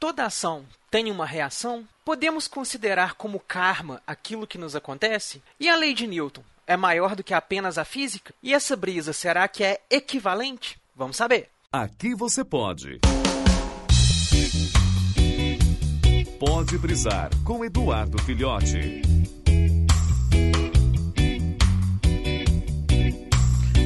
toda ação tem uma reação? Podemos considerar como karma aquilo que nos acontece? E a lei de Newton é maior do que apenas a física? E essa brisa será que é equivalente? Vamos saber. Aqui você pode. Pode brisar com Eduardo Filhote.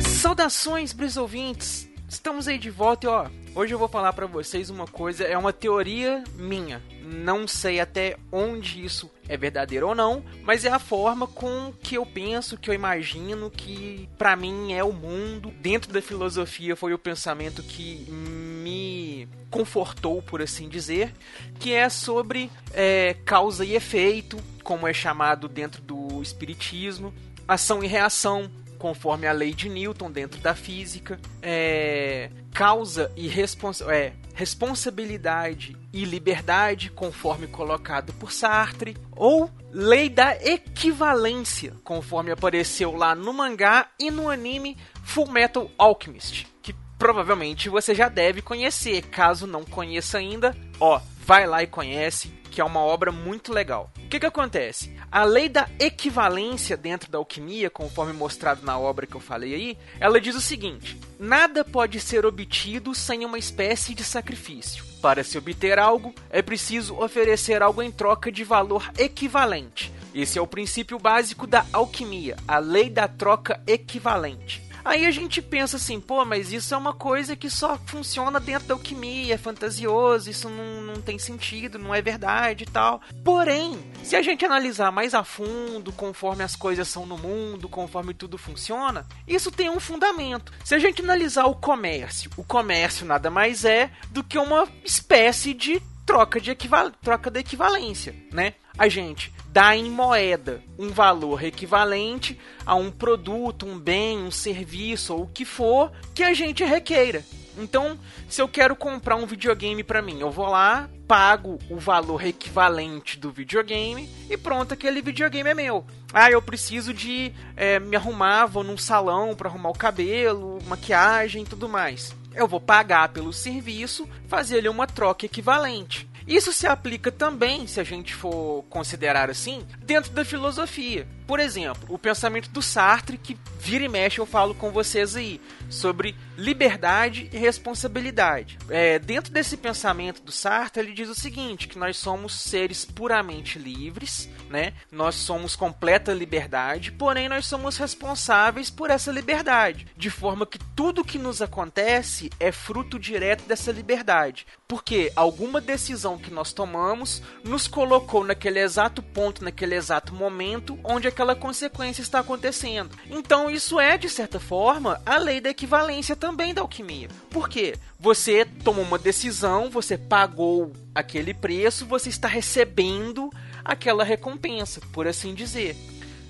Saudações, brisouvintes! Estamos aí de volta e ó, hoje eu vou falar para vocês uma coisa, é uma teoria minha. Não sei até onde isso é verdadeiro ou não, mas é a forma com que eu penso, que eu imagino que para mim é o mundo. Dentro da filosofia foi o pensamento que me confortou, por assim dizer, que é sobre é, causa e efeito, como é chamado dentro do espiritismo, ação e reação, conforme a lei de Newton dentro da física, é, causa e responsa é, responsabilidade e liberdade, conforme colocado por Sartre, ou lei da equivalência, conforme apareceu lá no mangá e no anime Full Metal Alchemist, que provavelmente você já deve conhecer. Caso não conheça ainda, ó, vai lá e conhece, que é uma obra muito legal. O que, que acontece? A lei da equivalência dentro da alquimia, conforme mostrado na obra que eu falei aí, ela diz o seguinte: nada pode ser obtido sem uma espécie de sacrifício. Para se obter algo, é preciso oferecer algo em troca de valor equivalente. Esse é o princípio básico da alquimia, a lei da troca equivalente. Aí a gente pensa assim, pô, mas isso é uma coisa que só funciona dentro da alquimia, é fantasioso, isso não, não tem sentido, não é verdade e tal. Porém, se a gente analisar mais a fundo, conforme as coisas são no mundo, conforme tudo funciona, isso tem um fundamento. Se a gente analisar o comércio, o comércio nada mais é do que uma espécie de troca de equival troca de equivalência, né? A gente dá em moeda um valor equivalente a um produto, um bem, um serviço ou o que for que a gente requeira. Então, se eu quero comprar um videogame para mim, eu vou lá, pago o valor equivalente do videogame e pronto, aquele videogame é meu. Ah, eu preciso de é, me arrumar, vou num salão para arrumar o cabelo, maquiagem e tudo mais. Eu vou pagar pelo serviço, fazer ali uma troca equivalente. Isso se aplica também, se a gente for considerar assim, dentro da filosofia. Por exemplo, o pensamento do Sartre, que vira e mexe eu falo com vocês aí, sobre liberdade e responsabilidade. É, dentro desse pensamento do Sartre, ele diz o seguinte: que nós somos seres puramente livres, né? Nós somos completa liberdade, porém nós somos responsáveis por essa liberdade, de forma que tudo que nos acontece é fruto direto dessa liberdade. Porque alguma decisão que nós tomamos nos colocou naquele exato ponto, naquele exato momento, onde aquela consequência está acontecendo. Então isso é, de certa forma, a lei da equivalência também da alquimia. Por quê? Você tomou uma decisão, você pagou aquele preço, você está recebendo aquela recompensa, por assim dizer.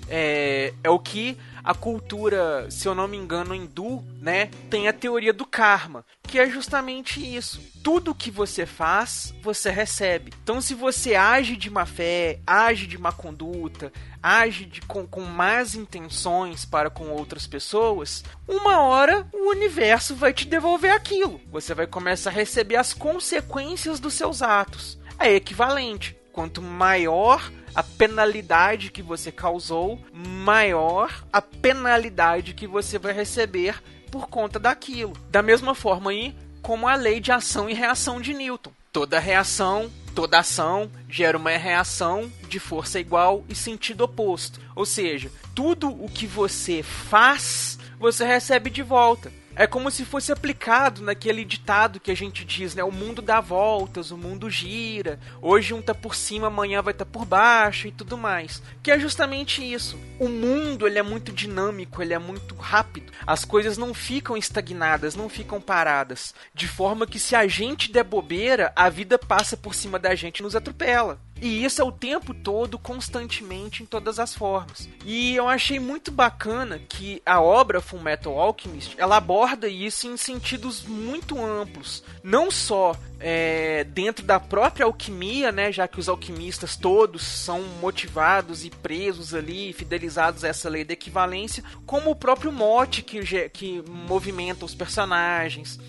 É, é o que a cultura, se eu não me engano, hindu, né, tem a teoria do karma, que é justamente isso. Tudo que você faz, você recebe. Então, se você age de má fé, age de má conduta, age de, com, com más intenções para com outras pessoas, uma hora o universo vai te devolver aquilo. Você vai começar a receber as consequências dos seus atos. É equivalente. Quanto maior a penalidade que você causou, maior a penalidade que você vai receber por conta daquilo. Da mesma forma aí, como a lei de ação e reação de Newton. Toda reação, toda ação gera uma reação de força igual e sentido oposto. Ou seja, tudo o que você faz, você recebe de volta. É como se fosse aplicado naquele ditado que a gente diz, né? O mundo dá voltas, o mundo gira. Hoje um tá por cima, amanhã vai estar tá por baixo e tudo mais. Que é justamente isso. O mundo, ele é muito dinâmico, ele é muito rápido. As coisas não ficam estagnadas, não ficam paradas. De forma que se a gente der bobeira, a vida passa por cima da gente e nos atropela. E isso é o tempo todo, constantemente, em todas as formas. E eu achei muito bacana que a obra Full Metal Alchemist ela aborda isso em sentidos muito amplos. Não só é, dentro da própria alquimia, né, já que os alquimistas todos são motivados e presos ali, fidelizados a essa lei da equivalência, como o próprio mote que, que movimenta os personagens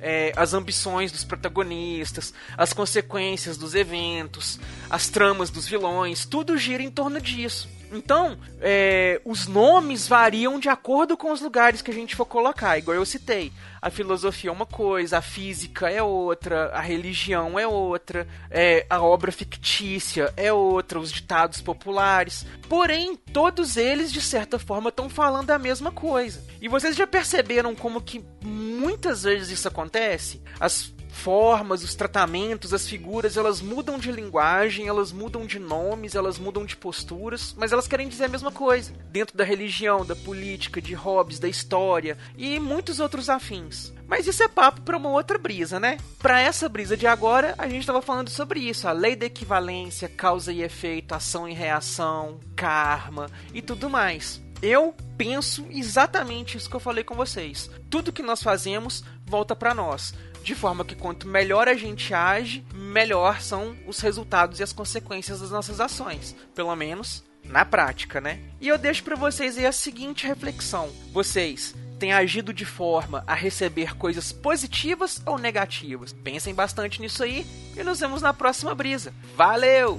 é, as ambições dos protagonistas, as consequências dos eventos, as tramas dos vilões, tudo gira em torno disso. Então, é, os nomes variam de acordo com os lugares que a gente for colocar, igual eu citei. A filosofia é uma coisa, a física é outra, a religião é outra, é, a obra fictícia é outra, os ditados populares. Porém, todos eles, de certa forma, estão falando a mesma coisa. E vocês já perceberam como que muitas vezes isso acontece? As formas, os tratamentos, as figuras, elas mudam de linguagem, elas mudam de nomes, elas mudam de posturas, mas elas querem dizer a mesma coisa. Dentro da religião, da política, de hobbies, da história e muitos outros afins. Mas isso é papo para uma outra brisa, né? Para essa brisa de agora, a gente estava falando sobre isso, a lei da equivalência, causa e efeito, ação e reação, karma e tudo mais. Eu penso exatamente isso que eu falei com vocês. Tudo que nós fazemos volta para nós de forma que quanto melhor a gente age, melhor são os resultados e as consequências das nossas ações, pelo menos na prática, né? E eu deixo para vocês aí a seguinte reflexão: vocês têm agido de forma a receber coisas positivas ou negativas? Pensem bastante nisso aí e nos vemos na próxima brisa. Valeu!